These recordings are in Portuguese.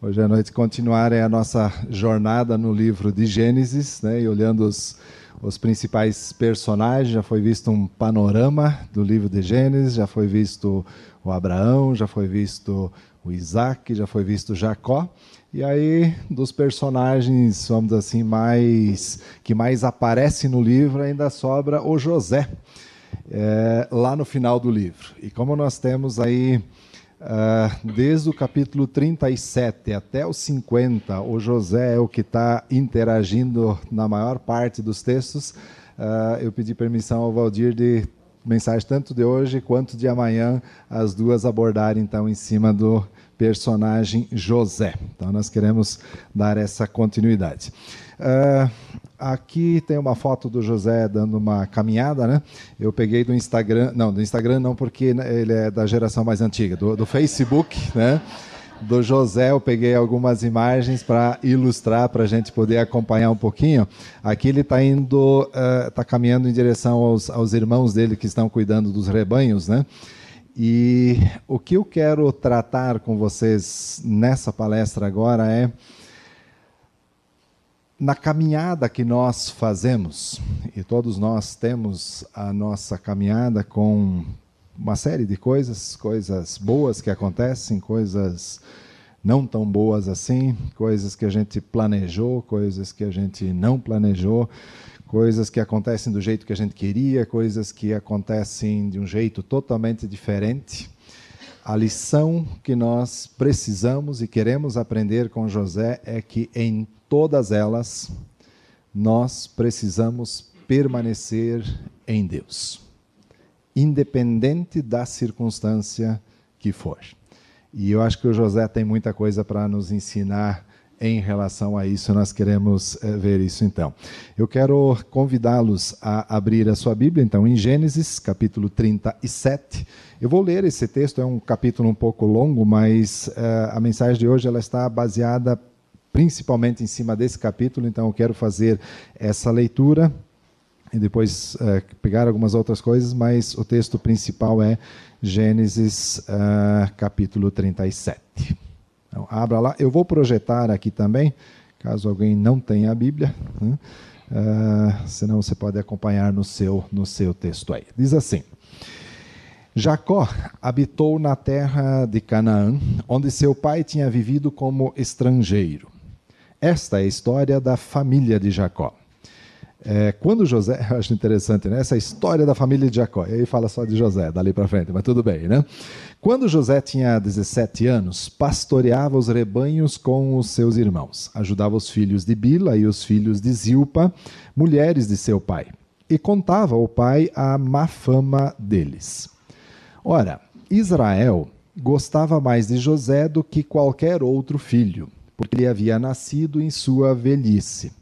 Hoje à noite continuar é a nossa jornada no livro de Gênesis, né, e olhando os, os principais personagens, já foi visto um panorama do livro de Gênesis, já foi visto o Abraão, já foi visto o Isaac, já foi visto Jacó. E aí, dos personagens, vamos assim, mais que mais aparece no livro, ainda sobra o José, é, lá no final do livro. E como nós temos aí Uh, desde o capítulo 37 até o 50, o José é o que está interagindo na maior parte dos textos. Uh, eu pedi permissão ao Valdir de mensagem tanto de hoje quanto de amanhã, as duas abordarem então em cima do personagem José. Então nós queremos dar essa continuidade. Uh, aqui tem uma foto do José dando uma caminhada, né? Eu peguei do Instagram, não, do Instagram não, porque ele é da geração mais antiga, do, do Facebook, né? Do José, eu peguei algumas imagens para ilustrar, para a gente poder acompanhar um pouquinho. Aqui ele está indo, está uh, caminhando em direção aos, aos irmãos dele que estão cuidando dos rebanhos, né? E o que eu quero tratar com vocês nessa palestra agora é na caminhada que nós fazemos, e todos nós temos a nossa caminhada com uma série de coisas, coisas boas que acontecem, coisas não tão boas assim, coisas que a gente planejou, coisas que a gente não planejou, coisas que acontecem do jeito que a gente queria, coisas que acontecem de um jeito totalmente diferente. A lição que nós precisamos e queremos aprender com José é que em todas elas, nós precisamos permanecer em Deus, independente da circunstância que for. E eu acho que o José tem muita coisa para nos ensinar em relação a isso, nós queremos é, ver isso então. Eu quero convidá-los a abrir a sua Bíblia, então, em Gênesis, capítulo 37. Eu vou ler esse texto, é um capítulo um pouco longo, mas uh, a mensagem de hoje ela está baseada principalmente em cima desse capítulo, então eu quero fazer essa leitura e depois uh, pegar algumas outras coisas, mas o texto principal é Gênesis uh, capítulo 37. Então, abra lá. Eu vou projetar aqui também, caso alguém não tenha a Bíblia, né? uh, senão você pode acompanhar no seu, no seu texto aí. Diz assim. Jacó habitou na terra de Canaã, onde seu pai tinha vivido como estrangeiro. Esta é a história da família de Jacó. É, quando José, eu acho interessante, né? Essa história da família de Jacó. E aí fala só de José, dali para frente, mas tudo bem, né? Quando José tinha 17 anos, pastoreava os rebanhos com os seus irmãos, ajudava os filhos de Bila e os filhos de Zilpa, mulheres de seu pai, e contava ao pai a má fama deles. Ora, Israel gostava mais de José do que qualquer outro filho porque ele havia nascido em sua velhice.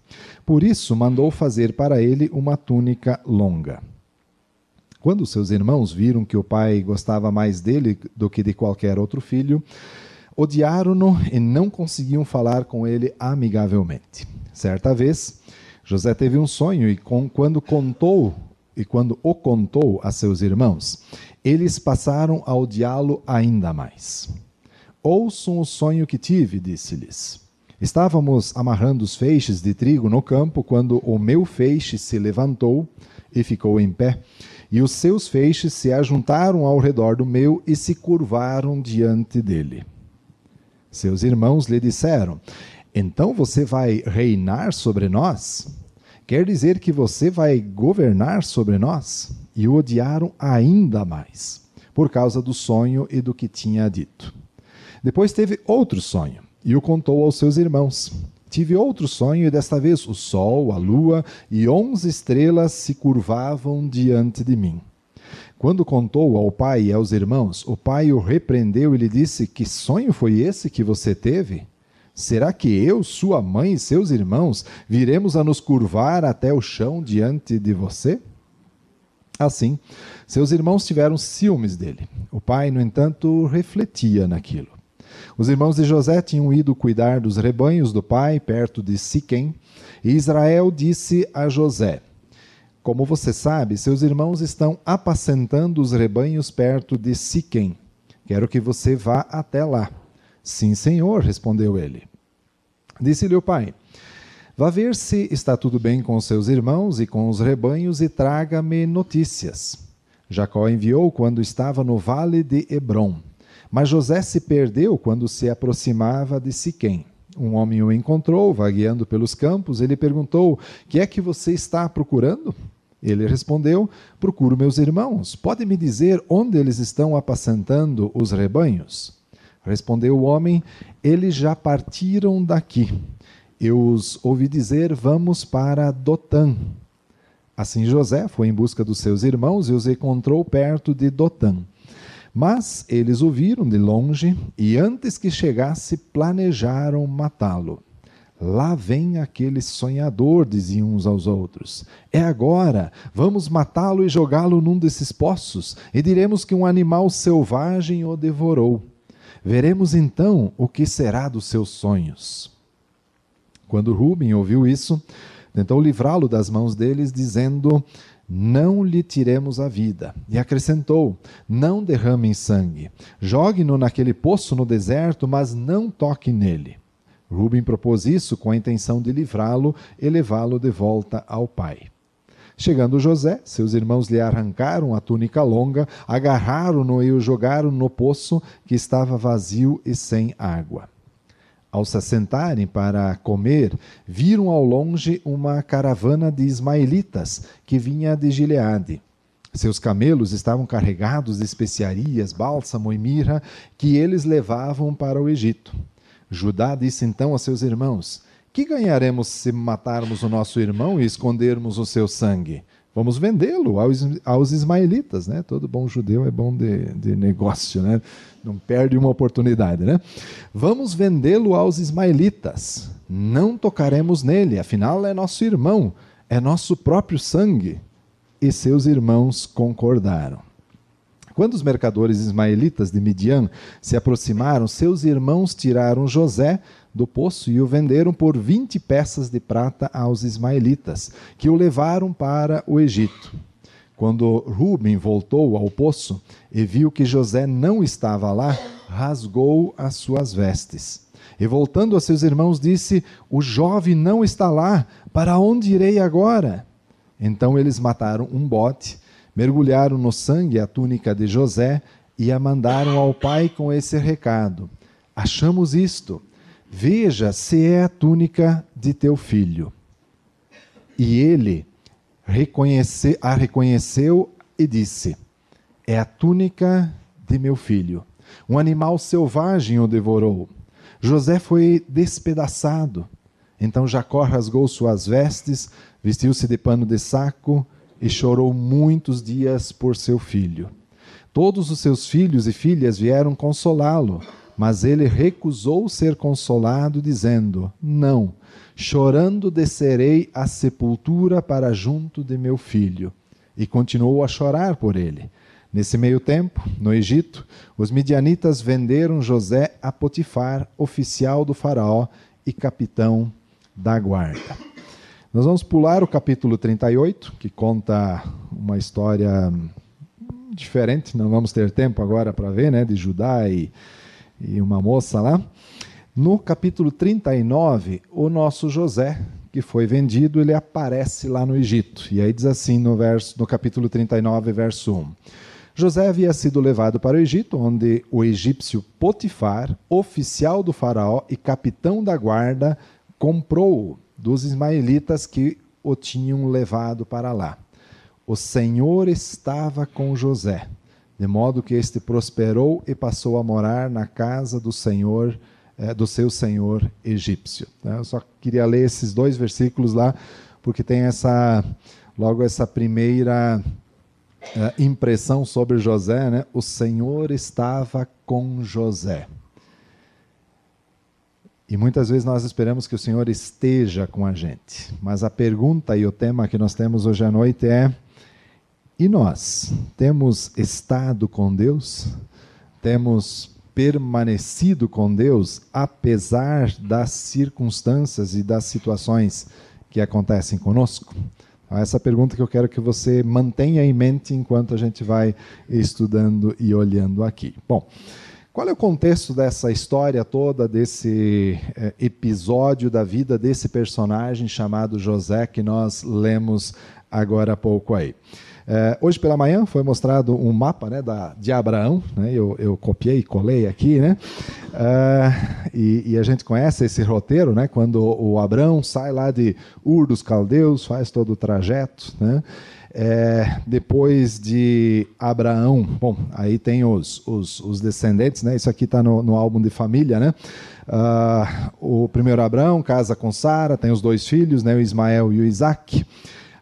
Por isso, mandou fazer para ele uma túnica longa. Quando seus irmãos viram que o pai gostava mais dele do que de qualquer outro filho, odiaram-no e não conseguiam falar com ele amigavelmente. Certa vez, José teve um sonho e com, quando contou e quando o contou a seus irmãos, eles passaram a odiá-lo ainda mais. Ouçam o sonho que tive, disse-lhes. Estávamos amarrando os feixes de trigo no campo quando o meu feixe se levantou e ficou em pé, e os seus feixes se ajuntaram ao redor do meu e se curvaram diante dele. Seus irmãos lhe disseram: Então você vai reinar sobre nós? Quer dizer que você vai governar sobre nós? E o odiaram ainda mais, por causa do sonho e do que tinha dito. Depois teve outro sonho e o contou aos seus irmãos. Tive outro sonho e desta vez o sol, a lua e onze estrelas se curvavam diante de mim. Quando contou ao pai e aos irmãos, o pai o repreendeu e lhe disse: Que sonho foi esse que você teve? Será que eu, sua mãe e seus irmãos viremos a nos curvar até o chão diante de você? Assim, seus irmãos tiveram ciúmes dele. O pai, no entanto, refletia naquilo. Os irmãos de José tinham ido cuidar dos rebanhos do pai, perto de Siquém, e Israel disse a José: Como você sabe, seus irmãos estão apacentando os rebanhos perto de Siquém. Quero que você vá até lá. Sim, senhor, respondeu ele. Disse-lhe o pai: Vá ver se está tudo bem com seus irmãos e com os rebanhos e traga-me notícias. Jacó enviou quando estava no vale de Hebron. Mas José se perdeu quando se aproximava de Siquém. Um homem o encontrou, vagueando pelos campos. Ele perguntou: Que é que você está procurando? Ele respondeu: Procuro meus irmãos. Pode me dizer onde eles estão apacentando os rebanhos? Respondeu o homem: Eles já partiram daqui. Eu os ouvi dizer: Vamos para Dotã. Assim José foi em busca dos seus irmãos e os encontrou perto de Dotã. Mas eles o viram de longe e, antes que chegasse, planejaram matá-lo. Lá vem aquele sonhador, diziam uns aos outros. É agora, vamos matá-lo e jogá-lo num desses poços, e diremos que um animal selvagem o devorou. Veremos então o que será dos seus sonhos. Quando Rubem ouviu isso, tentou livrá-lo das mãos deles, dizendo: não lhe tiremos a vida. E acrescentou: Não derramem sangue. Jogue-no naquele poço no deserto, mas não toque nele. Rubem propôs isso com a intenção de livrá-lo e levá-lo de volta ao pai. Chegando José, seus irmãos lhe arrancaram a túnica longa, agarraram-no e o jogaram no poço que estava vazio e sem água. Ao se assentarem para comer, viram ao longe uma caravana de ismaelitas que vinha de Gileade. Seus camelos estavam carregados de especiarias, bálsamo e mirra que eles levavam para o Egito. Judá disse então a seus irmãos: Que ganharemos se matarmos o nosso irmão e escondermos o seu sangue? Vamos vendê-lo aos, aos ismaelitas, né? Todo bom judeu é bom de, de negócio, né? Não perde uma oportunidade, né? Vamos vendê-lo aos ismaelitas. Não tocaremos nele, afinal é nosso irmão, é nosso próprio sangue. E seus irmãos concordaram. Quando os mercadores ismaelitas de Midian se aproximaram, seus irmãos tiraram José do poço e o venderam por vinte peças de prata aos ismaelitas, que o levaram para o Egito. Quando Ruben voltou ao poço e viu que José não estava lá, rasgou as suas vestes. E voltando a seus irmãos, disse: O jovem não está lá, para onde irei agora? Então eles mataram um bote, mergulharam no sangue a túnica de José e a mandaram ao pai com esse recado: Achamos isto Veja se é a túnica de teu filho. E ele reconhece, a reconheceu e disse: É a túnica de meu filho. Um animal selvagem o devorou. José foi despedaçado. Então Jacó rasgou suas vestes, vestiu-se de pano de saco e chorou muitos dias por seu filho. Todos os seus filhos e filhas vieram consolá-lo mas ele recusou ser consolado, dizendo: Não, chorando descerei à sepultura para junto de meu filho. E continuou a chorar por ele. Nesse meio tempo, no Egito, os midianitas venderam José a Potifar, oficial do Faraó e capitão da guarda. Nós vamos pular o capítulo 38, que conta uma história diferente, não vamos ter tempo agora para ver, né, de Judá e e uma moça lá. No capítulo 39, o nosso José, que foi vendido, ele aparece lá no Egito. E aí diz assim no, verso, no capítulo 39, verso 1. José havia sido levado para o Egito, onde o egípcio Potifar, oficial do faraó e capitão da guarda, comprou-o dos ismaelitas que o tinham levado para lá. O Senhor estava com José de modo que este prosperou e passou a morar na casa do Senhor, eh, do seu senhor egípcio. Né? Eu só queria ler esses dois versículos lá, porque tem essa, logo essa primeira eh, impressão sobre José, né? O Senhor estava com José. E muitas vezes nós esperamos que o Senhor esteja com a gente. Mas a pergunta e o tema que nós temos hoje à noite é e nós temos estado com Deus? Temos permanecido com Deus apesar das circunstâncias e das situações que acontecem conosco? Então, essa pergunta que eu quero que você mantenha em mente enquanto a gente vai estudando e olhando aqui. Bom, Qual é o contexto dessa história toda, desse é, episódio da vida desse personagem chamado José que nós lemos agora há pouco aí? É, hoje pela manhã foi mostrado um mapa né, da, de Abraão, né, eu, eu copiei e colei aqui, né, é, e, e, a gente conhece esse roteiro, né, quando o Abraão sai lá de Ur dos Caldeus, faz todo o trajeto, né, é, depois de Abraão, bom, aí tem os, os, os descendentes, né? Isso aqui está no, no, álbum de família, né? Uh, o primeiro Abraão casa com Sara, tem os dois filhos, né? O Ismael e o Isaac.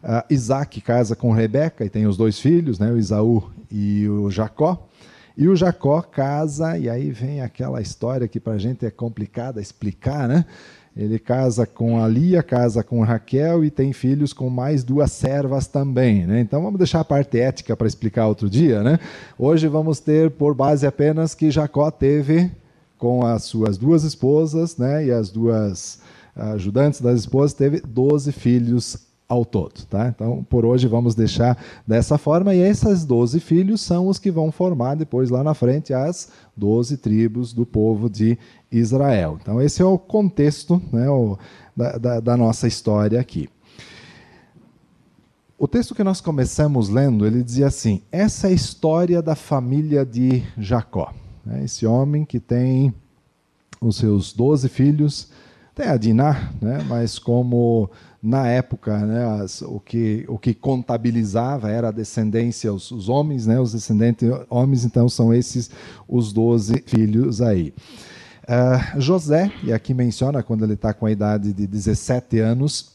Uh, Isaac casa com Rebeca e tem os dois filhos, né, o Isaú e o Jacó. E o Jacó casa, e aí vem aquela história que para a gente é complicada explicar, né? Ele casa com a Lia, casa com Raquel e tem filhos com mais duas servas também. Né? Então vamos deixar a parte ética para explicar outro dia. Né? Hoje vamos ter por base apenas que Jacó teve com as suas duas esposas né? e as duas ajudantes das esposas, teve 12 filhos ao todo. Tá? Então, por hoje, vamos deixar dessa forma. E esses 12 filhos são os que vão formar depois, lá na frente, as 12 tribos do povo de Israel. Então, esse é o contexto né, o, da, da, da nossa história aqui. O texto que nós começamos lendo, ele dizia assim: essa é a história da família de Jacó. Né? Esse homem que tem os seus doze filhos, tem a Diná, né? mas como na época, né, as, o, que, o que contabilizava era a descendência, os, os, homens, né, os descendentes homens, então são esses os doze filhos aí. Uh, José, e aqui menciona quando ele está com a idade de 17 anos,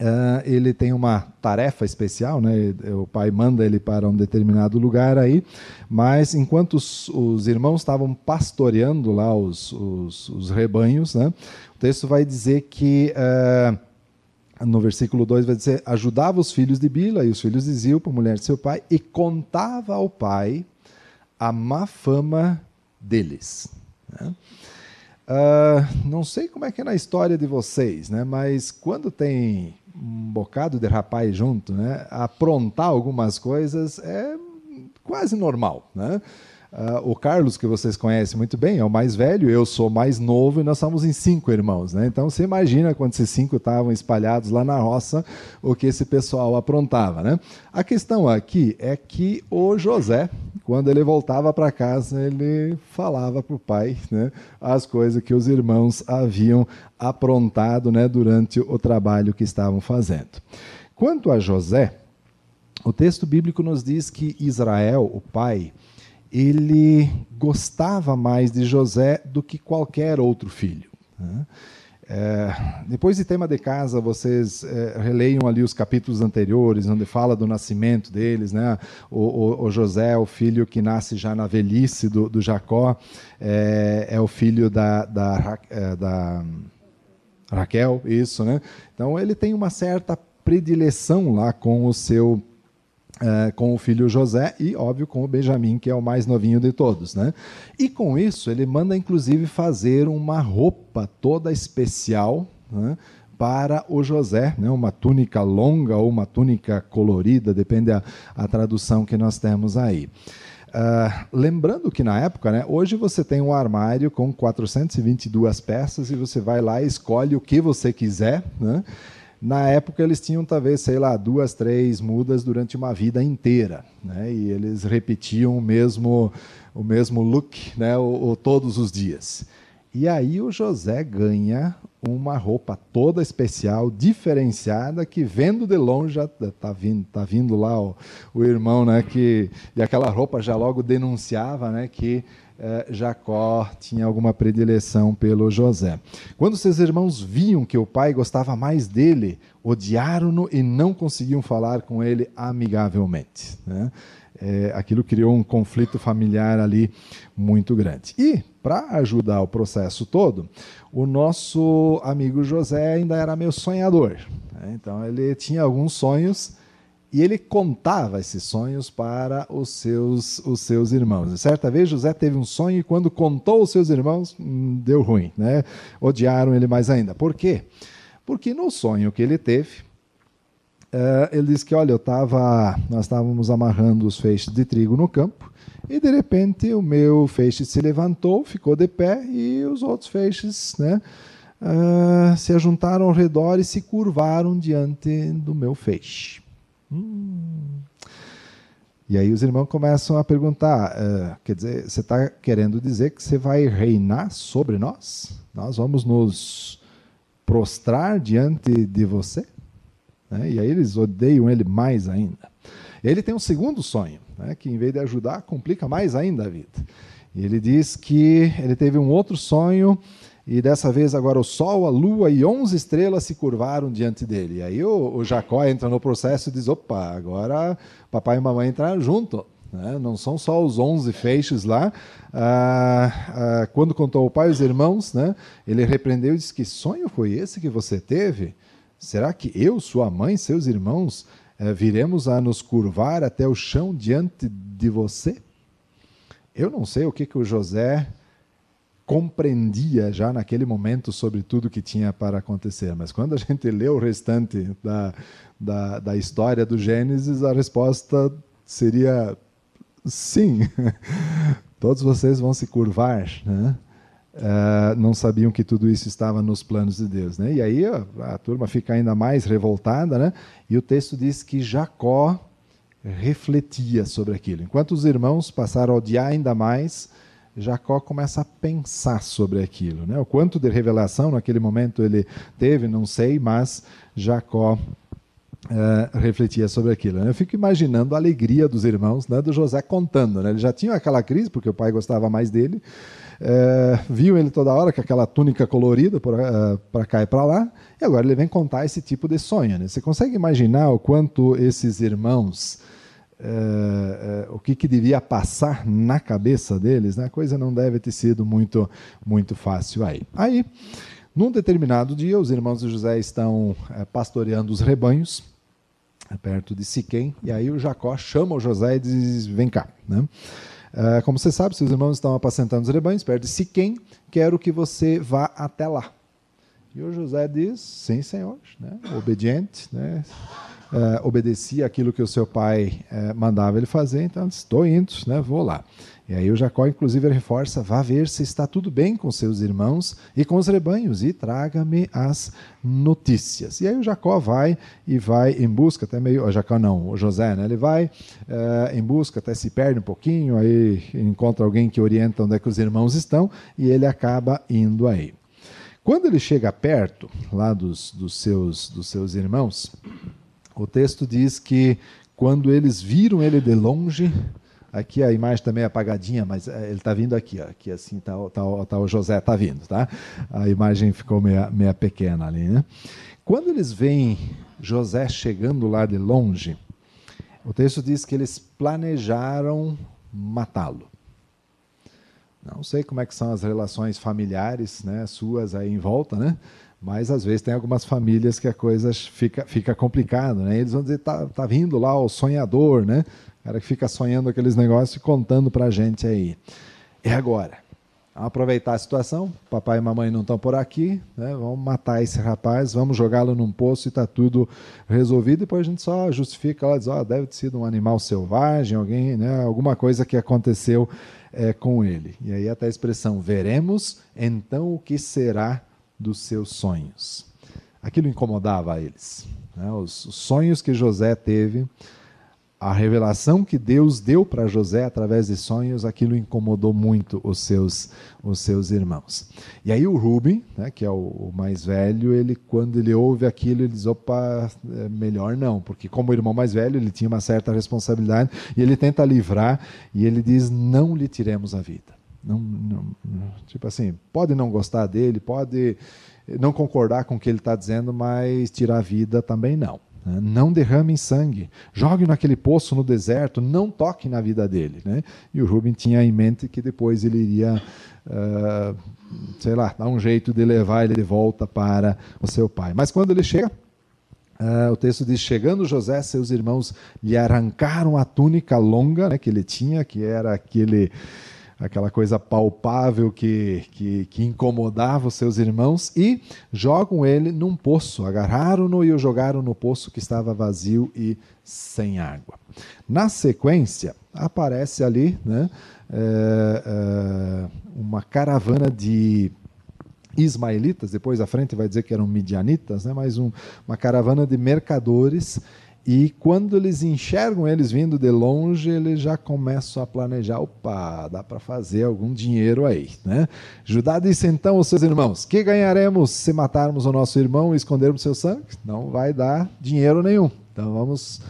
uh, ele tem uma tarefa especial, né? o pai manda ele para um determinado lugar aí, mas enquanto os, os irmãos estavam pastoreando lá os, os, os rebanhos, né? o texto vai dizer que. Uh, no versículo 2 vai dizer: ajudava os filhos de Bila e os filhos de Zilpa, mulher de seu pai, e contava ao pai a má fama deles. Uh, não sei como é que é na história de vocês, né? mas quando tem um bocado de rapaz junto, né? aprontar algumas coisas é quase normal. Né? Uh, o Carlos, que vocês conhecem muito bem, é o mais velho, eu sou mais novo e nós somos em cinco irmãos. Né? Então você imagina quando esses cinco estavam espalhados lá na roça, o que esse pessoal aprontava. Né? A questão aqui é que o José, quando ele voltava para casa, ele falava para o pai né, as coisas que os irmãos haviam aprontado né, durante o trabalho que estavam fazendo. Quanto a José, o texto bíblico nos diz que Israel, o pai, ele gostava mais de José do que qualquer outro filho. Né? É, depois de tema de casa, vocês é, releiam ali os capítulos anteriores, onde fala do nascimento deles, né? O, o, o José, o filho que nasce já na velhice do, do Jacó, é, é, o filho da, da, é, da Raquel, isso, né? Então ele tem uma certa predileção lá com o seu é, com o filho José e, óbvio, com o Benjamim, que é o mais novinho de todos. Né? E com isso, ele manda inclusive fazer uma roupa toda especial né, para o José, né, uma túnica longa ou uma túnica colorida, depende a, a tradução que nós temos aí. Uh, lembrando que na época, né, hoje você tem um armário com 422 peças e você vai lá e escolhe o que você quiser. Né? Na época eles tinham talvez, sei lá, duas, três mudas durante uma vida inteira, né? E eles repetiam o mesmo o mesmo look, né? O, o, todos os dias. E aí o José ganha uma roupa toda especial, diferenciada, que vendo de longe já tá vindo, tá vindo lá o, o irmão, né? Que e aquela roupa já logo denunciava, né? Que Jacó tinha alguma predileção pelo José. Quando seus irmãos viam que o pai gostava mais dele, odiaram-no e não conseguiam falar com ele amigavelmente. Né? É, aquilo criou um conflito familiar ali muito grande. E, para ajudar o processo todo, o nosso amigo José ainda era meio sonhador. Né? Então, ele tinha alguns sonhos e ele contava esses sonhos para os seus, os seus irmãos. certa vez José teve um sonho e quando contou aos seus irmãos, hum, deu ruim, né? Odiaram ele mais ainda. Por quê? Porque no sonho que ele teve, uh, ele diz que, olha, eu tava, nós estávamos amarrando os feixes de trigo no campo e de repente o meu feixe se levantou, ficou de pé e os outros feixes, né, uh, se ajuntaram ao redor e se curvaram diante do meu feixe. Hum. E aí os irmãos começam a perguntar: uh, quer dizer, você está querendo dizer que você vai reinar sobre nós? Nós vamos nos prostrar diante de você? Né? E aí eles odeiam ele mais ainda. Ele tem um segundo sonho, né, que em vez de ajudar, complica mais ainda a vida. E ele diz que ele teve um outro sonho e dessa vez agora o Sol, a Lua e 11 estrelas se curvaram diante dele. E aí o, o Jacó entra no processo e diz: opa, agora papai e mamãe entraram junto. Né? Não são só os 11 feixes lá. Ah, ah, quando contou ao pai e os irmãos, né, ele repreendeu e disse: Que sonho foi esse que você teve? Será que eu, sua mãe, seus irmãos, eh, viremos a nos curvar até o chão diante de você? Eu não sei o que, que o José compreendia já naquele momento sobre tudo que tinha para acontecer. Mas quando a gente lê o restante da, da, da história do Gênesis, a resposta seria sim. Todos vocês vão se curvar, né? Uh, não sabiam que tudo isso estava nos planos de Deus, né? E aí a, turma fica ainda mais revoltada, né? E o texto diz que Jacó refletia sobre aquilo. Enquanto os irmãos passaram a odiar ainda mais, Jacó começa a pensar sobre aquilo. Né? O quanto de revelação naquele momento ele teve, não sei, mas Jacó uh, refletia sobre aquilo. Né? Eu fico imaginando a alegria dos irmãos, né, do José contando. Né? Ele já tinha aquela crise, porque o pai gostava mais dele, uh, viu ele toda hora com aquela túnica colorida para uh, cá e para lá, e agora ele vem contar esse tipo de sonho. Né? Você consegue imaginar o quanto esses irmãos é, é, o que, que devia passar na cabeça deles, né? a coisa não deve ter sido muito, muito fácil aí. Aí, num determinado dia, os irmãos de José estão é, pastoreando os rebanhos, perto de Siquém, e aí o Jacó chama o José e diz: Vem cá. Né? Como você sabe, seus irmãos estão apacentando os rebanhos perto de Siquém, quero que você vá até lá. E o José diz: Sim, senhor, né? obediente, né? Uh, obedecia aquilo que o seu pai uh, mandava ele fazer, então estou indo, né, vou lá. E aí o Jacó, inclusive, reforça: vá ver se está tudo bem com seus irmãos e com os rebanhos, e traga-me as notícias. E aí o Jacó vai e vai em busca, até meio. O Jacó não, o José, né? Ele vai uh, em busca, até se perde um pouquinho, aí encontra alguém que orienta onde é que os irmãos estão, e ele acaba indo aí. Quando ele chega perto lá dos, dos, seus, dos seus irmãos, o texto diz que quando eles viram ele de longe, aqui a imagem também é apagadinha, mas é, ele está vindo aqui, ó, aqui assim está tá, tá, o José está vindo, tá? A imagem ficou meia, meia pequena ali, né? Quando eles veem José chegando lá de longe, o texto diz que eles planejaram matá-lo. Não sei como é que são as relações familiares, né, suas aí em volta, né? Mas às vezes tem algumas famílias que a coisa fica, fica complicada, né? Eles vão dizer, tá, tá vindo lá o sonhador, né? O cara que fica sonhando aqueles negócios e contando pra gente aí. É agora. Vamos aproveitar a situação. Papai e mamãe não estão por aqui, né? Vamos matar esse rapaz, vamos jogá-lo num poço e está tudo resolvido. Depois a gente só justifica lá, diz, ó, oh, deve ter sido um animal selvagem, alguém, né? Alguma coisa que aconteceu é, com ele. E aí até a expressão veremos então o que será dos seus sonhos. Aquilo incomodava eles. Né? Os, os sonhos que José teve, a revelação que Deus deu para José através de sonhos, aquilo incomodou muito os seus, os seus irmãos. E aí o Rubem, né, que é o, o, mais velho, ele quando ele ouve aquilo, ele diz, opa, é melhor não, porque como irmão mais velho, ele tinha uma certa responsabilidade, e ele tenta livrar, e ele diz, não lhe tiremos a vida. Não, não, tipo assim, pode não gostar dele, pode não concordar com o que ele está dizendo, mas tirar a vida também não. Né? Não derrame sangue, jogue naquele poço no deserto, não toque na vida dele. Né? E o Rubem tinha em mente que depois ele iria, uh, sei lá, dar um jeito de levar ele de volta para o seu pai. Mas quando ele chega, Uh, o texto diz: Chegando José, seus irmãos lhe arrancaram a túnica longa né, que ele tinha, que era aquele aquela coisa palpável que, que, que incomodava os seus irmãos, e jogam ele num poço. Agarraram-no e o jogaram no poço que estava vazio e sem água. Na sequência, aparece ali né, é, é, uma caravana de ismaelitas, depois à frente vai dizer que eram midianitas, né, mas um, uma caravana de mercadores e quando eles enxergam eles vindo de longe, eles já começam a planejar: opa, dá para fazer algum dinheiro aí. Né? Judá disse então aos seus irmãos: Que ganharemos se matarmos o nosso irmão e escondermos seu sangue? Não vai dar dinheiro nenhum. Então vamos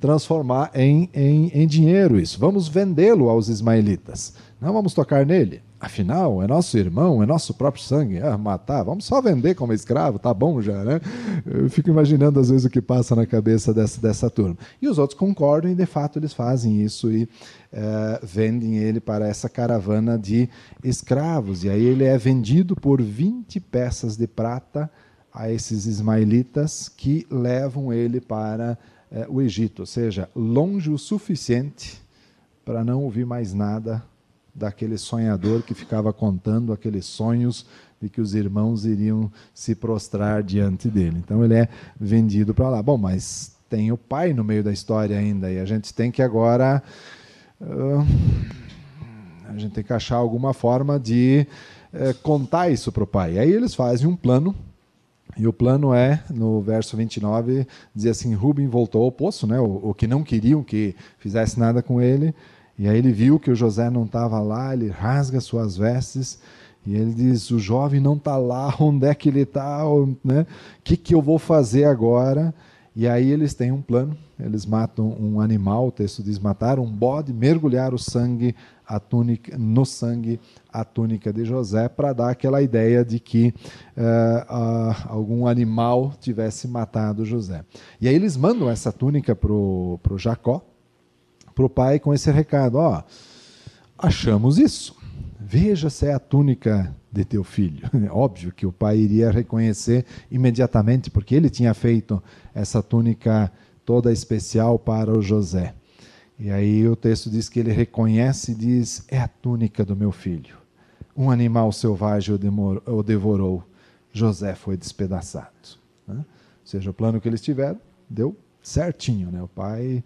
transformar em, em, em dinheiro isso. Vamos vendê-lo aos ismaelitas. Não vamos tocar nele. Afinal, é nosso irmão, é nosso próprio sangue. Ah, matar, vamos só vender como escravo, tá bom já, né? Eu fico imaginando às vezes o que passa na cabeça dessa, dessa turma. E os outros concordam e de fato eles fazem isso e é, vendem ele para essa caravana de escravos. E aí ele é vendido por 20 peças de prata a esses ismaelitas que levam ele para é, o Egito, ou seja, longe o suficiente para não ouvir mais nada daquele sonhador que ficava contando aqueles sonhos de que os irmãos iriam se prostrar diante dele. Então ele é vendido para lá. Bom, mas tem o pai no meio da história ainda e a gente tem que agora uh, a gente tem que achar alguma forma de uh, contar isso para o pai. Aí eles fazem um plano e o plano é, no verso 29, dizer assim: Rubem voltou ao poço, né, o, o que não queriam que fizesse nada com ele, e aí ele viu que o José não estava lá, ele rasga suas vestes e ele diz: O jovem não está lá, onde é que ele está? O né? que, que eu vou fazer agora? E aí eles têm um plano, eles matam um animal, o texto diz matar um bode, mergulhar o sangue a túnica, no sangue a túnica de José, para dar aquela ideia de que uh, uh, algum animal tivesse matado José. E aí eles mandam essa túnica para o Jacó, para o pai com esse recado: ó, achamos isso. Veja se é a túnica de teu filho. Óbvio que o pai iria reconhecer imediatamente, porque ele tinha feito essa túnica toda especial para o José. E aí o texto diz que ele reconhece e diz: É a túnica do meu filho. Um animal selvagem o devorou. José foi despedaçado. Né? Ou seja, o plano que eles tiveram deu certinho. Né? O pai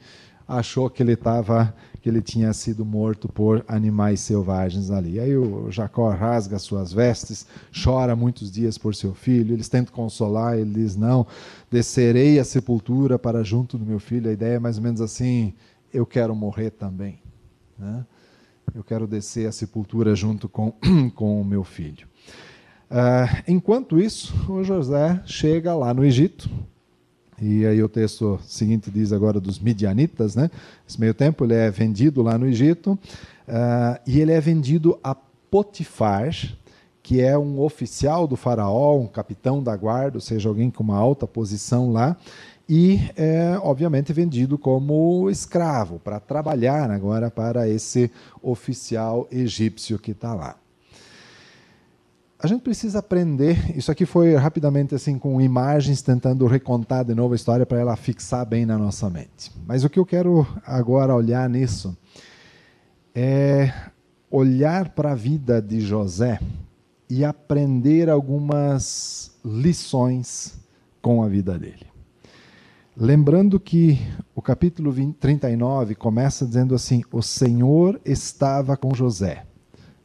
achou que ele estava que ele tinha sido morto por animais selvagens ali. Aí o Jacó rasga suas vestes, chora muitos dias por seu filho. Eles tentam consolar, ele diz: "Não, descerei à sepultura para junto do meu filho". A ideia é mais ou menos assim: eu quero morrer também, né? Eu quero descer à sepultura junto com com o meu filho. Uh, enquanto isso, o José chega lá no Egito, e aí o texto seguinte diz agora dos midianitas, né? Nesse meio tempo ele é vendido lá no Egito uh, e ele é vendido a Potifar, que é um oficial do faraó, um capitão da guarda, ou seja, alguém com uma alta posição lá, e é obviamente vendido como escravo para trabalhar agora para esse oficial egípcio que está lá a gente precisa aprender. Isso aqui foi rapidamente assim com imagens tentando recontar de novo a história para ela fixar bem na nossa mente. Mas o que eu quero agora olhar nisso é olhar para a vida de José e aprender algumas lições com a vida dele. Lembrando que o capítulo 20, 39 começa dizendo assim: O Senhor estava com José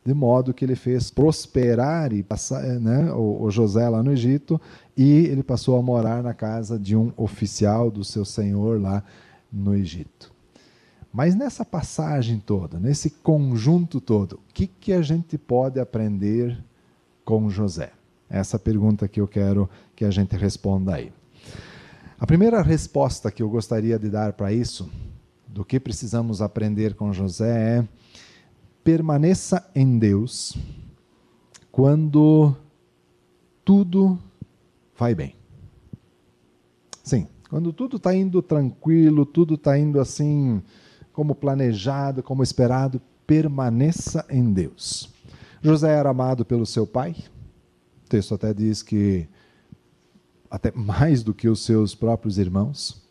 de modo que ele fez prosperar e passar, né, o, o, José lá no Egito, e ele passou a morar na casa de um oficial do seu senhor lá no Egito. Mas nessa passagem toda, nesse conjunto todo, o que, que a gente pode aprender com José? Essa pergunta que eu quero que a gente responda aí. A primeira resposta que eu gostaria de dar para isso, do que precisamos aprender com José, é permaneça em Deus quando tudo vai bem. Sim, quando tudo está indo tranquilo, tudo está indo assim como planejado, como esperado, permaneça em Deus. José era amado pelo seu pai. O texto até diz que até mais do que os seus próprios irmãos.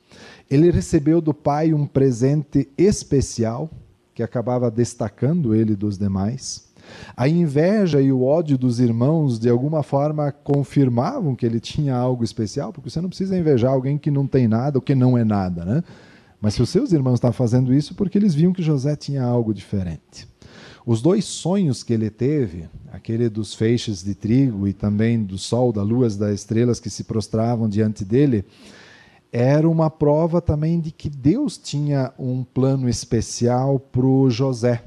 Ele recebeu do pai um presente especial que acabava destacando ele dos demais. A inveja e o ódio dos irmãos, de alguma forma, confirmavam que ele tinha algo especial, porque você não precisa invejar alguém que não tem nada ou que não é nada, né? Mas se os seus irmãos estavam fazendo isso, porque eles viam que José tinha algo diferente. Os dois sonhos que ele teve, aquele dos feixes de trigo e também do sol, da lua, das estrelas que se prostravam diante dele, era uma prova também de que Deus tinha um plano especial para o José.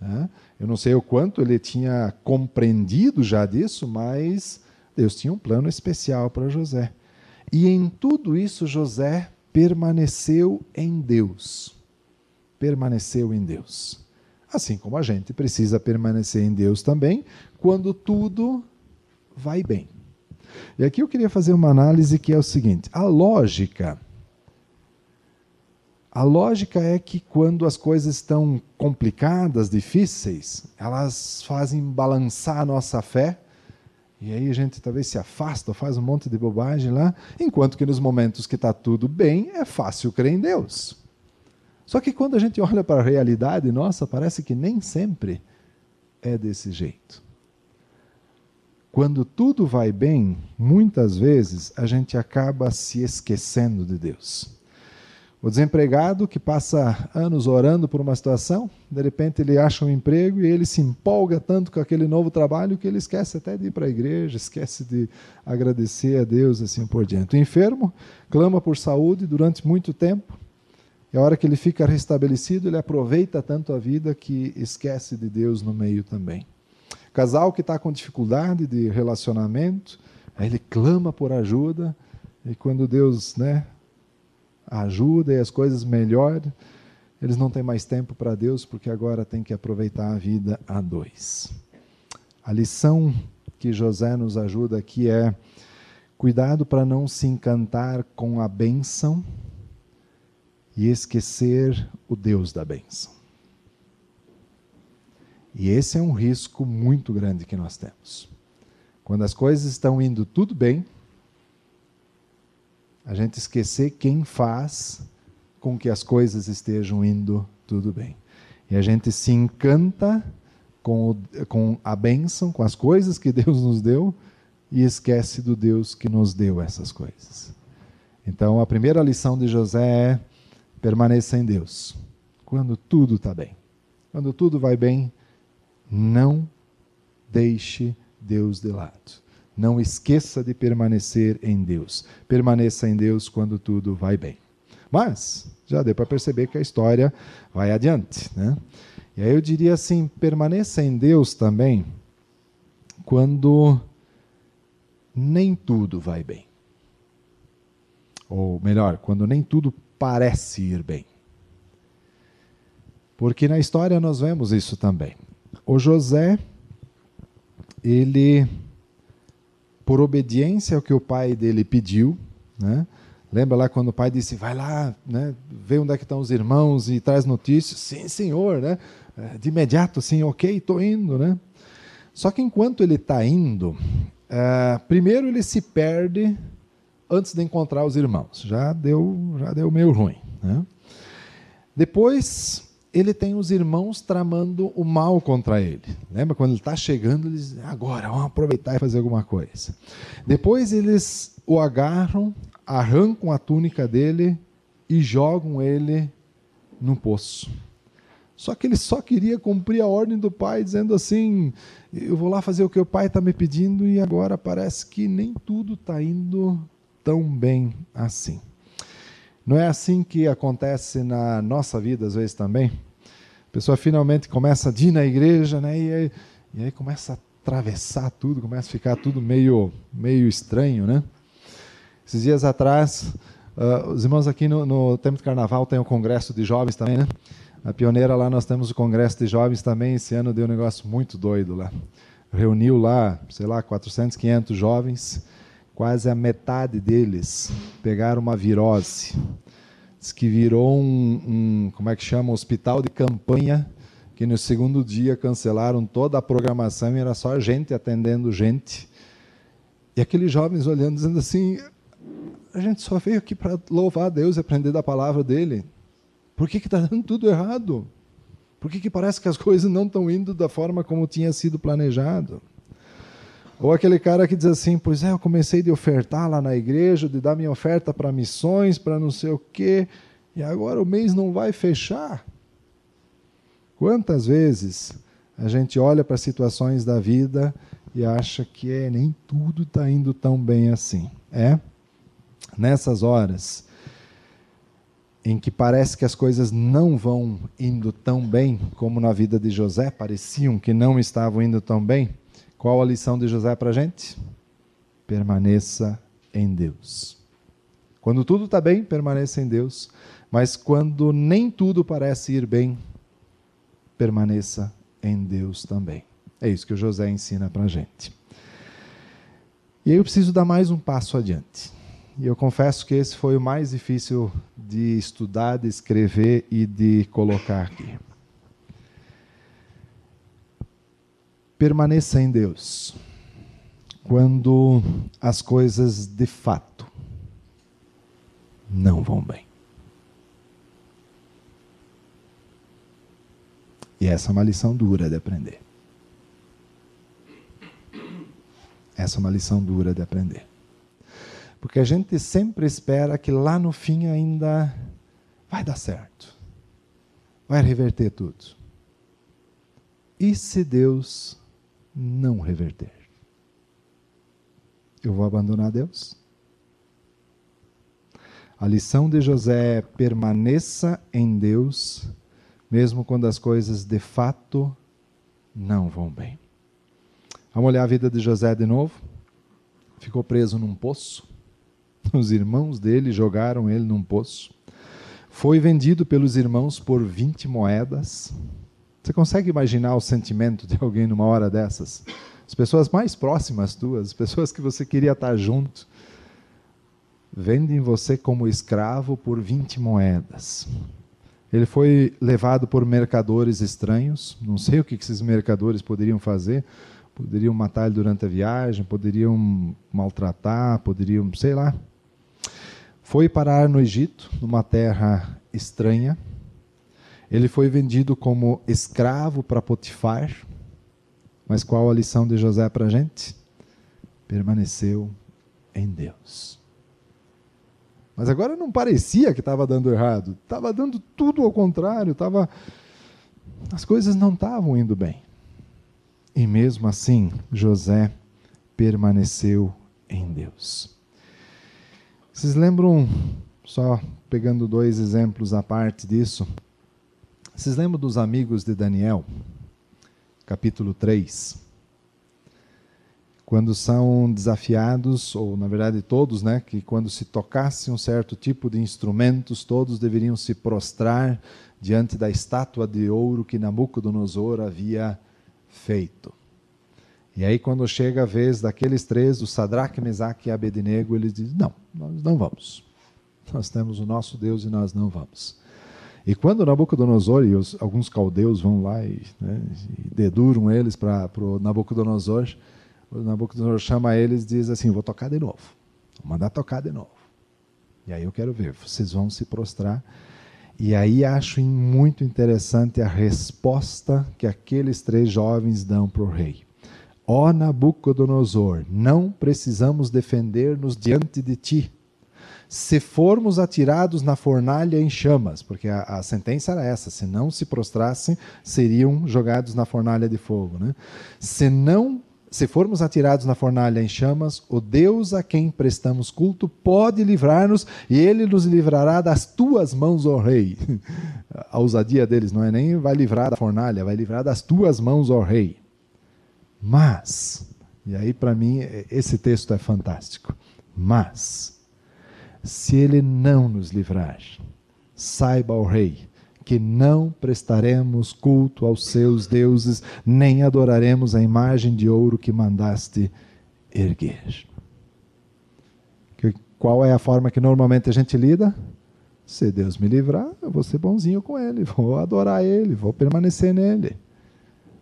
Né? Eu não sei o quanto ele tinha compreendido já disso, mas Deus tinha um plano especial para José. E em tudo isso, José permaneceu em Deus. Permaneceu em Deus. Assim como a gente precisa permanecer em Deus também, quando tudo vai bem. E aqui eu queria fazer uma análise que é o seguinte: a lógica a lógica é que quando as coisas estão complicadas, difíceis, elas fazem balançar a nossa fé. E aí a gente talvez se afasta, faz um monte de bobagem lá, enquanto que nos momentos que está tudo bem, é fácil crer em Deus. Só que quando a gente olha para a realidade, nossa, parece que nem sempre é desse jeito. Quando tudo vai bem, muitas vezes a gente acaba se esquecendo de Deus. O desempregado que passa anos orando por uma situação, de repente ele acha um emprego e ele se empolga tanto com aquele novo trabalho que ele esquece até de ir para a igreja, esquece de agradecer a Deus assim por diante. O enfermo clama por saúde durante muito tempo e a hora que ele fica restabelecido, ele aproveita tanto a vida que esquece de Deus no meio também. Casal que está com dificuldade de relacionamento, aí ele clama por ajuda e quando Deus, né, ajuda e as coisas melhoram, eles não têm mais tempo para Deus porque agora tem que aproveitar a vida a dois. A lição que José nos ajuda aqui é cuidado para não se encantar com a bênção e esquecer o Deus da bênção. E esse é um risco muito grande que nós temos. Quando as coisas estão indo tudo bem, a gente esquecer quem faz com que as coisas estejam indo tudo bem. E a gente se encanta com, o, com a bênção, com as coisas que Deus nos deu, e esquece do Deus que nos deu essas coisas. Então, a primeira lição de José é permaneça em Deus. Quando tudo está bem. Quando tudo vai bem, não deixe Deus de lado. Não esqueça de permanecer em Deus. Permaneça em Deus quando tudo vai bem. Mas já deu para perceber que a história vai adiante, né? E aí eu diria assim, permaneça em Deus também quando nem tudo vai bem. Ou melhor, quando nem tudo parece ir bem. Porque na história nós vemos isso também. O José, ele por obediência ao que o pai dele pediu, né? Lembra lá quando o pai disse, vai lá, né, vê onde é que estão os irmãos e traz notícias. Sim, senhor, né? É, de imediato, sim, ok, estou indo, né? Só que enquanto ele está indo, uh, primeiro ele se perde antes de encontrar os irmãos. Já deu, já deu meio ruim. Né? Depois ele tem os irmãos tramando o mal contra ele. Lembra quando ele está chegando, eles dizem, agora, vamos aproveitar e fazer alguma coisa. Depois eles o agarram, arrancam a túnica dele e jogam ele no poço. Só que ele só queria cumprir a ordem do pai, dizendo assim: eu vou lá fazer o que o pai está me pedindo, e agora parece que nem tudo está indo tão bem assim. Não é assim que acontece na nossa vida, às vezes também? Pessoa finalmente começa a ir na igreja, né? E aí, e aí começa a atravessar tudo, começa a ficar tudo meio, meio estranho, né? Esses dias atrás, uh, os irmãos aqui no, no tempo de carnaval tem o congresso de jovens também, né? A pioneira lá nós temos o congresso de jovens também. Esse ano deu um negócio muito doido lá. Reuniu lá, sei lá, 400, 500 jovens. Quase a metade deles pegaram uma virose Diz que virou um, um, como é que chama, hospital de campanha, que no segundo dia cancelaram toda a programação e era só gente atendendo gente. E aqueles jovens olhando, dizendo assim: a gente só veio aqui para louvar a Deus e aprender da palavra dele. Por que está dando tudo errado? Por que, que parece que as coisas não estão indo da forma como tinha sido planejado? Ou aquele cara que diz assim: Pois é, eu comecei de ofertar lá na igreja, de dar minha oferta para missões, para não sei o quê, e agora o mês não vai fechar. Quantas vezes a gente olha para situações da vida e acha que é, nem tudo está indo tão bem assim? É? Nessas horas em que parece que as coisas não vão indo tão bem como na vida de José, pareciam que não estavam indo tão bem qual a lição de José para a gente? Permaneça em Deus. Quando tudo está bem, permaneça em Deus. Mas quando nem tudo parece ir bem, permaneça em Deus também. É isso que o José ensina para a gente. E aí eu preciso dar mais um passo adiante. E eu confesso que esse foi o mais difícil de estudar, de escrever e de colocar aqui. Permaneça em Deus quando as coisas de fato não vão bem. E essa é uma lição dura de aprender. Essa é uma lição dura de aprender. Porque a gente sempre espera que lá no fim ainda vai dar certo. Vai reverter tudo. E se Deus não reverter. Eu vou abandonar Deus? A lição de José é permaneça em Deus, mesmo quando as coisas de fato não vão bem. Vamos olhar a vida de José de novo. Ficou preso num poço. Os irmãos dele jogaram ele num poço. Foi vendido pelos irmãos por 20 moedas. Você consegue imaginar o sentimento de alguém numa hora dessas? As pessoas mais próximas tuas, as pessoas que você queria estar junto, vendem você como escravo por 20 moedas. Ele foi levado por mercadores estranhos, não sei o que esses mercadores poderiam fazer, poderiam matar ele durante a viagem, poderiam maltratar, poderiam, sei lá. Foi parar no Egito, numa terra estranha, ele foi vendido como escravo para Potifar. Mas qual a lição de José para a gente? Permaneceu em Deus. Mas agora não parecia que estava dando errado. Estava dando tudo ao contrário. Tava... As coisas não estavam indo bem. E mesmo assim, José permaneceu em Deus. Vocês lembram, só pegando dois exemplos à parte disso, vocês lembram dos amigos de Daniel? Capítulo 3. Quando são desafiados, ou na verdade todos, né, que quando se tocasse um certo tipo de instrumentos, todos deveriam se prostrar diante da estátua de ouro que Nabucodonosor havia feito. E aí, quando chega a vez daqueles três, o Sadraque, Mesaque e Abednego, eles dizem: Não, nós não vamos. Nós temos o nosso Deus e nós não vamos. E quando Nabucodonosor e os, alguns caldeus vão lá e, né, e deduram eles para o Nabucodonosor, o Nabucodonosor chama eles e diz assim: Vou tocar de novo. Vou mandar tocar de novo. E aí eu quero ver, vocês vão se prostrar. E aí acho muito interessante a resposta que aqueles três jovens dão para o rei. Ó Nabucodonosor, não precisamos defender-nos diante de ti se formos atirados na fornalha em chamas, porque a, a, sentença era essa: se não se prostrassem, seriam jogados na fornalha de fogo. Né? Se não se formos atirados na fornalha em chamas, o Deus a quem prestamos culto pode livrar-nos e ele nos livrará das tuas mãos, ó rei. A ousadia deles não é nem vai livrar da fornalha, vai livrar das tuas mãos, ó rei. Mas, e aí para mim esse texto é fantástico. Mas, se ele não nos livrar. Saiba, ó rei, que não prestaremos culto aos seus deuses, nem adoraremos a imagem de ouro que mandaste erguer. Qual é a forma que normalmente a gente lida? Se Deus me livrar, eu vou ser bonzinho com Ele, vou adorar Ele, vou permanecer nele.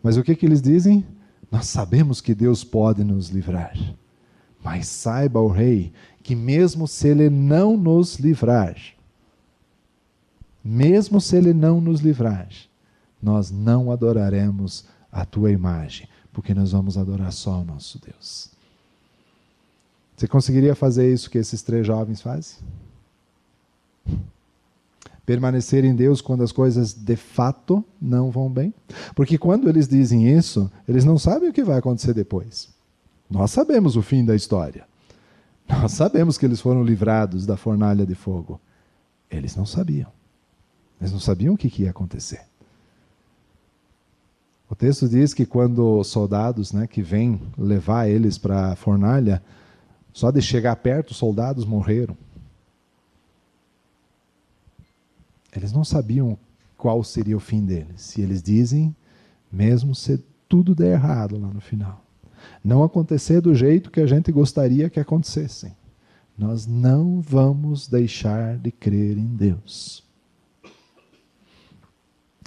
Mas o que, que eles dizem? Nós sabemos que Deus pode nos livrar. Mas saiba, o rei, que mesmo se ele não nos livrar, mesmo se ele não nos livrar, nós não adoraremos a tua imagem, porque nós vamos adorar só o nosso Deus. Você conseguiria fazer isso que esses três jovens fazem? Permanecer em Deus quando as coisas de fato não vão bem? Porque quando eles dizem isso, eles não sabem o que vai acontecer depois. Nós sabemos o fim da história. Nós sabemos que eles foram livrados da fornalha de fogo. Eles não sabiam. Eles não sabiam o que, ia acontecer. O texto diz que quando os soldados né, que vêm levar eles para a fornalha, só de chegar perto, os soldados morreram. Eles não sabiam qual seria o fim deles. E eles dizem, mesmo se tudo der errado lá no final, não acontecer do jeito que a gente gostaria que acontecesse, nós não vamos deixar de crer em Deus.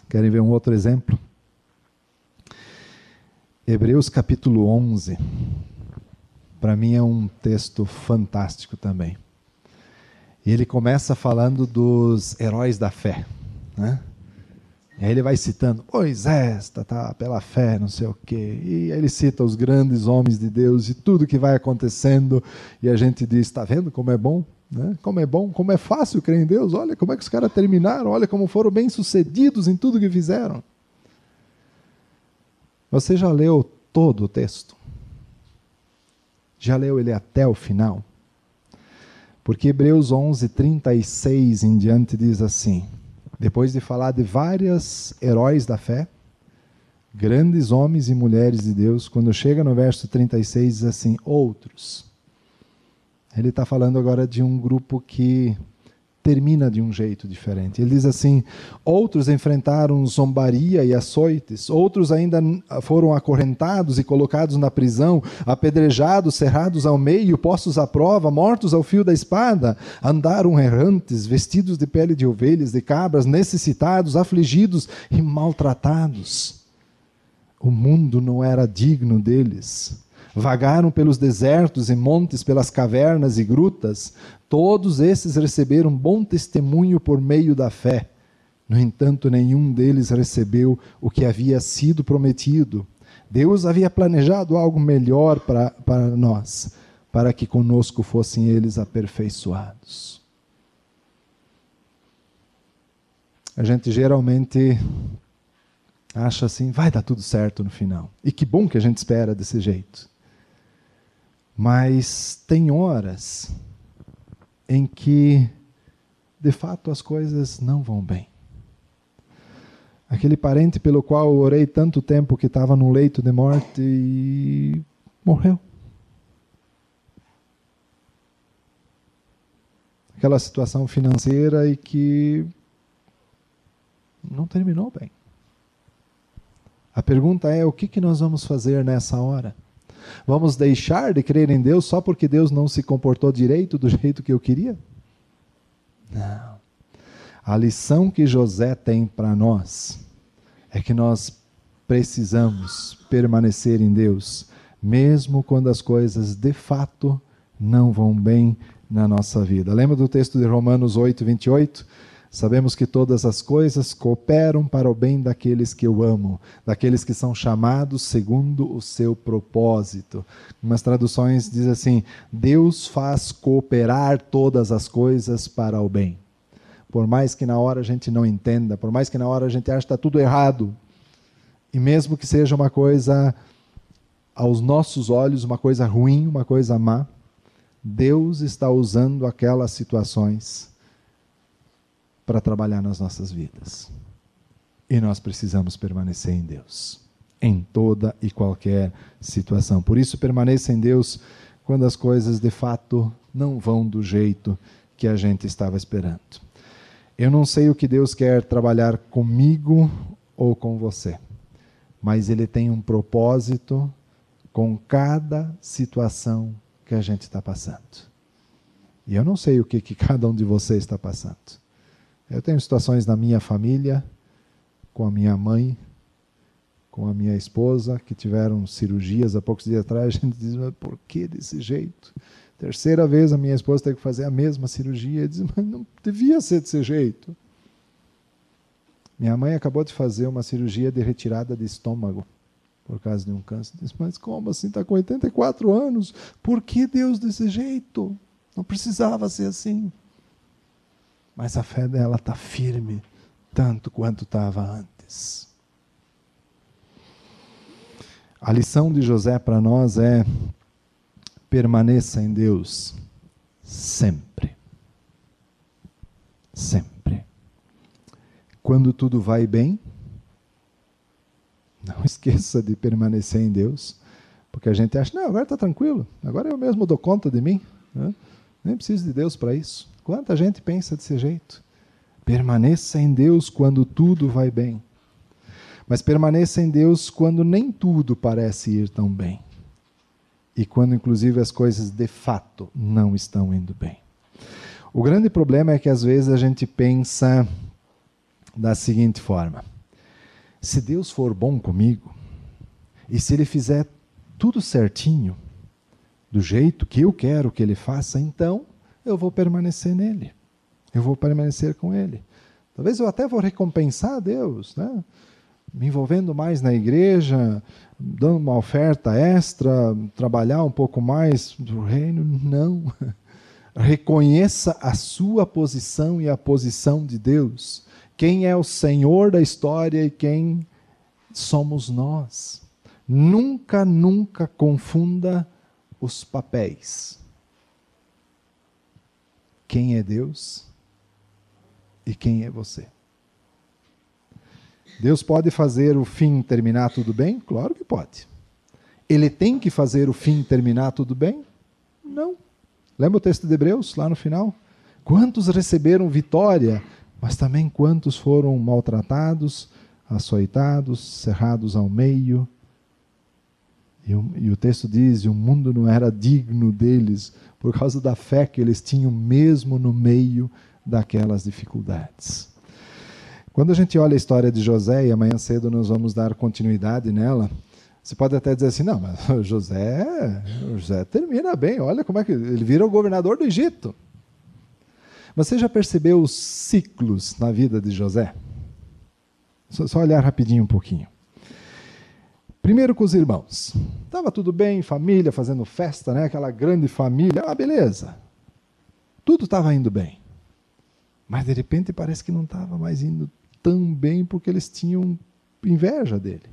Querem ver um outro exemplo? Hebreus capítulo 11. Para mim é um texto fantástico também. E ele começa falando dos heróis da fé. Né? E aí ele vai citando Moisés, tá, tá, pela fé, não sei o quê. E aí ele cita os grandes homens de Deus e tudo que vai acontecendo. E a gente diz: está vendo como é bom? Né? Como é bom, como é fácil crer em Deus. Olha como é que os caras terminaram, olha como foram bem-sucedidos em tudo que fizeram. Você já leu todo o texto? Já leu ele até o final? Porque Hebreus 11, 36 em diante diz assim: depois de falar de vários heróis da fé, grandes homens e mulheres de Deus, quando chega no verso 36 diz assim: outros. Ele está falando agora de um grupo que termina de um jeito diferente. Ele diz assim: outros enfrentaram zombaria e açoites, outros ainda foram acorrentados e colocados na prisão, apedrejados, cerrados ao meio, postos à prova, mortos ao fio da espada, andaram errantes, vestidos de pele de ovelhas, de cabras, necessitados, afligidos e maltratados. O mundo não era digno deles vagaram pelos desertos e montes, pelas cavernas e grutas, todos esses receberam bom testemunho por meio da fé. No entanto, nenhum deles recebeu o que havia sido prometido. Deus havia planejado algo melhor para, para nós, para que conosco fossem eles aperfeiçoados. A gente geralmente acha assim, vai dar tudo certo no final. E que bom que a gente espera desse jeito. Mas tem horas em que, de fato, as coisas não vão bem. Aquele parente pelo qual eu orei tanto tempo que estava no leito de morte e morreu. Aquela situação financeira e que não terminou bem. A pergunta é: o que, que nós vamos fazer nessa hora? Vamos deixar de crer em Deus só porque Deus não se comportou direito do jeito que eu queria? Não. A lição que José tem para nós é que nós precisamos permanecer em Deus, mesmo quando as coisas de fato não vão bem na nossa vida. Lembra do texto de Romanos 8, 28? Sabemos que todas as coisas cooperam para o bem daqueles que eu amo, daqueles que são chamados segundo o seu propósito. Umas traduções diz assim: Deus faz cooperar todas as coisas para o bem. Por mais que na hora a gente não entenda, por mais que na hora a gente ache que está tudo errado, e mesmo que seja uma coisa aos nossos olhos, uma coisa ruim, uma coisa má, Deus está usando aquelas situações para trabalhar nas nossas vidas. E nós precisamos permanecer em Deus, em toda e qualquer situação. Por isso, permaneça em Deus quando as coisas de fato não vão do jeito que a gente estava esperando. Eu não sei o que Deus quer trabalhar comigo ou com você, mas Ele tem um propósito com cada situação que a gente está passando. E eu não sei o que, que cada um de vocês está passando. Eu tenho situações na minha família, com a minha mãe, com a minha esposa, que tiveram cirurgias há poucos dias atrás. A gente diz, mas por que desse jeito? Terceira vez a minha esposa teve que fazer a mesma cirurgia. Diz, mas não devia ser desse jeito. Minha mãe acabou de fazer uma cirurgia de retirada de estômago por causa de um câncer. Disse, mas como assim? Está com 84 anos. Por que Deus desse jeito? Não precisava ser assim. Mas a fé dela está firme, tanto quanto estava antes. A lição de José para nós é: permaneça em Deus sempre. Sempre. Quando tudo vai bem, não esqueça de permanecer em Deus, porque a gente acha, não, agora está tranquilo, agora eu mesmo dou conta de mim, né? nem preciso de Deus para isso. Quanta gente pensa desse jeito? Permaneça em Deus quando tudo vai bem, mas permaneça em Deus quando nem tudo parece ir tão bem e quando, inclusive, as coisas de fato não estão indo bem. O grande problema é que às vezes a gente pensa da seguinte forma se Deus for bom comigo, e se Ele fizer tudo certinho, do jeito que eu quero que Ele faça, então eu vou permanecer nele. Eu vou permanecer com Ele. Talvez eu até vou recompensar a Deus, né? me envolvendo mais na igreja, dando uma oferta extra, trabalhar um pouco mais do reino. Não. Reconheça a sua posição e a posição de Deus quem é o Senhor da história e quem somos nós. Nunca, nunca confunda os papéis. Quem é Deus e quem é você. Deus pode fazer o fim terminar tudo bem? Claro que pode. Ele tem que fazer o fim terminar tudo bem? Não. Lembra o texto de Hebreus, lá no final? Quantos receberam vitória mas também quantos foram maltratados, açoitados, cerrados ao meio. E o, e o texto diz: o mundo não era digno deles por causa da fé que eles tinham, mesmo no meio daquelas dificuldades. Quando a gente olha a história de José, e amanhã cedo nós vamos dar continuidade nela, você pode até dizer assim: não, mas José, José termina bem, olha como é que ele vira o governador do Egito. Você já percebeu os ciclos na vida de José? Só, olhar rapidinho um pouquinho. Primeiro com os irmãos. Estava tudo bem, família, fazendo festa, né? aquela grande família. Ah, beleza. Tudo estava indo bem. Mas de repente parece que não estava mais indo tão bem porque eles tinham inveja dele.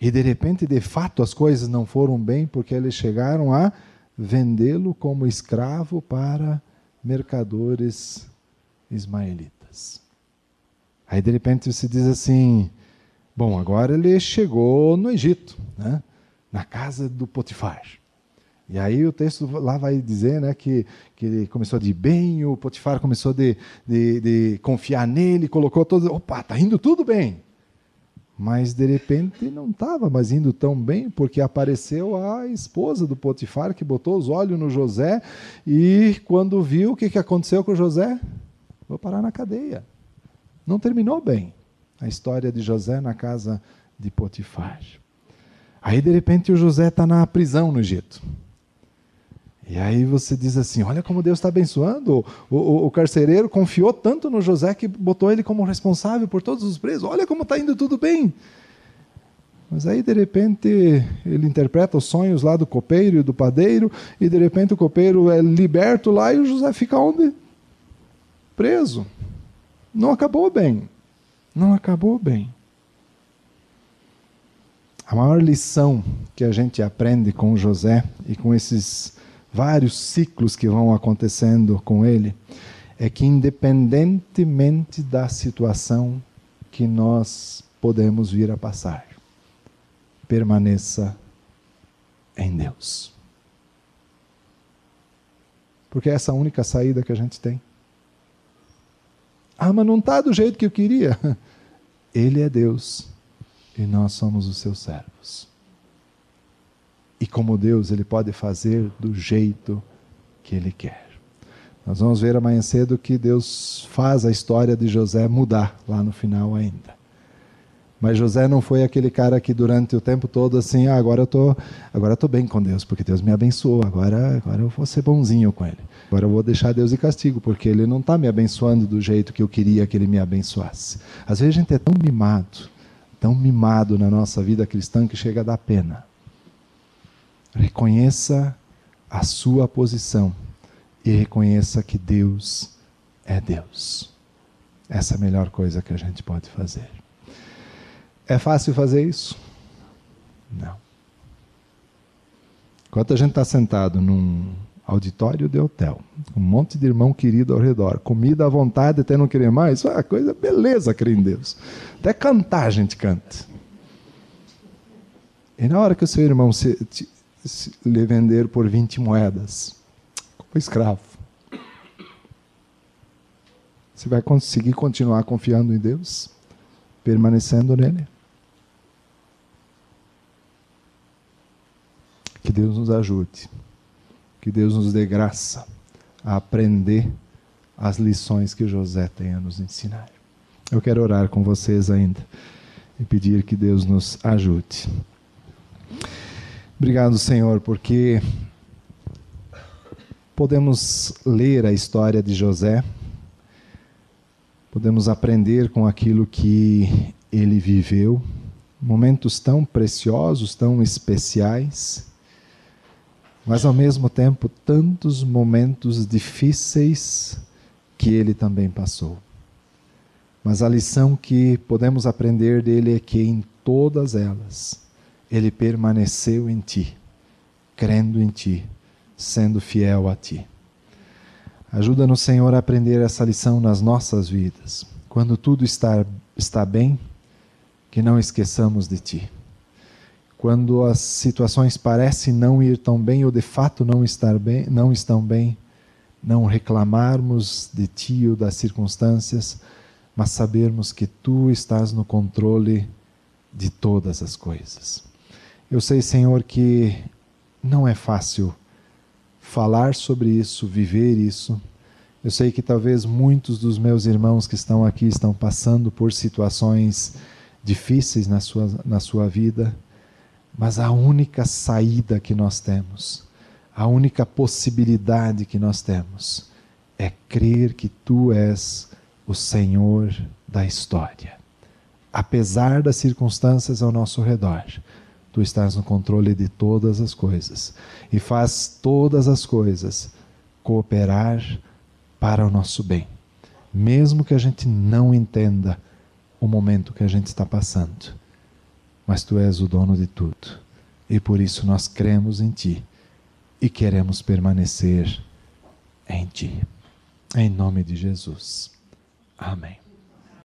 E de repente, de fato, as coisas não foram bem porque eles chegaram a vendê-lo como escravo para mercadores ismaelitas. Aí de repente você diz assim: bom, agora ele chegou no Egito, né? na casa do Potifar. E aí o texto lá vai dizer né, que, que ele começou de bem, o Potifar começou de, de, de confiar nele, colocou todo. Opa, está indo tudo bem. Mas de repente não estava mais indo tão bem, porque apareceu a esposa do Potifar que botou os olhos no José e quando viu o que, que aconteceu com José, vou parar na cadeia. Não terminou bem a história de José na casa de Potifar. Aí de repente o José está na prisão no Egito. E aí você diz assim: olha como Deus está abençoando. O, o, o, carcereiro confiou tanto no José que botou ele como responsável por todos os presos. Olha como está indo tudo bem. Mas aí, de repente, ele interpreta os sonhos lá do copeiro e do padeiro, e de repente o copeiro é liberto lá e o José fica onde? Preso. Não acabou bem. Não acabou bem. A maior lição que a gente aprende com José e com esses vários ciclos que vão acontecendo com ele, é que independentemente da situação que nós podemos vir a passar, permaneça em Deus. Porque é essa a única saída que a gente tem. Ah, mas não está do jeito que eu queria. Ele é Deus e nós somos os seus servos. E como Deus, Ele pode fazer do jeito que Ele quer. Nós vamos ver amanhã cedo que Deus faz a história de José mudar lá no final ainda. Mas José não foi aquele cara que durante o tempo todo assim, ah, agora eu tô, agora eu tô bem com Deus, porque Deus me abençoou, agora, agora eu vou ser bonzinho com ele. Agora eu vou deixar Deus de castigo, porque ele não está me abençoando do jeito que eu queria que ele me abençoasse. Às vezes a gente é tão mimado, tão mimado na nossa vida cristã que chega a dar pena. Reconheça a sua posição e reconheça que Deus é Deus. Essa é a melhor coisa que a gente pode fazer. É fácil fazer isso? Não. Enquanto a gente está sentado num auditório de hotel, um monte de irmão querido ao redor, comida à vontade até não querer mais, ah, coisa beleza crer em Deus. Até cantar a gente canta. E na hora que o seu irmão se, te, se, lhe vender por 20 moedas, como escravo, você vai conseguir continuar confiando em Deus? Permanecendo nele? Que Deus nos ajude, que Deus nos dê graça a aprender as lições que José tem a nos ensinar. Eu quero orar com vocês ainda e pedir que Deus nos ajude. Obrigado, Senhor, porque podemos ler a história de José, podemos aprender com aquilo que ele viveu, momentos tão preciosos, tão especiais mas ao mesmo tempo tantos momentos difíceis que ele também passou. Mas a lição que podemos aprender dele é que em todas elas ele permaneceu em ti, crendo em ti, sendo fiel a ti. Ajuda-nos, Senhor, a aprender essa lição nas nossas vidas. Quando tudo está, está bem, que não esqueçamos de ti quando as situações parecem não ir tão bem ou de fato não estar bem, não estão bem, não reclamarmos de ti ou das circunstâncias, mas sabermos que tu estás no controle de todas as coisas. Eu sei, Senhor, que não é fácil falar sobre isso, viver isso. Eu sei que talvez muitos dos meus irmãos que estão aqui estão passando por situações difíceis na sua, na sua vida mas a única saída que nós temos, a única possibilidade que nós temos, é crer que tu és o Senhor da história. Apesar das circunstâncias ao nosso redor, tu estás no controle de todas as coisas e faz todas as coisas cooperar para o nosso bem, mesmo que a gente não entenda o momento que a gente está passando mas tu és o dono de tudo. E por isso nós cremos em ti e queremos permanecer em ti. Em nome de Jesus. Amém.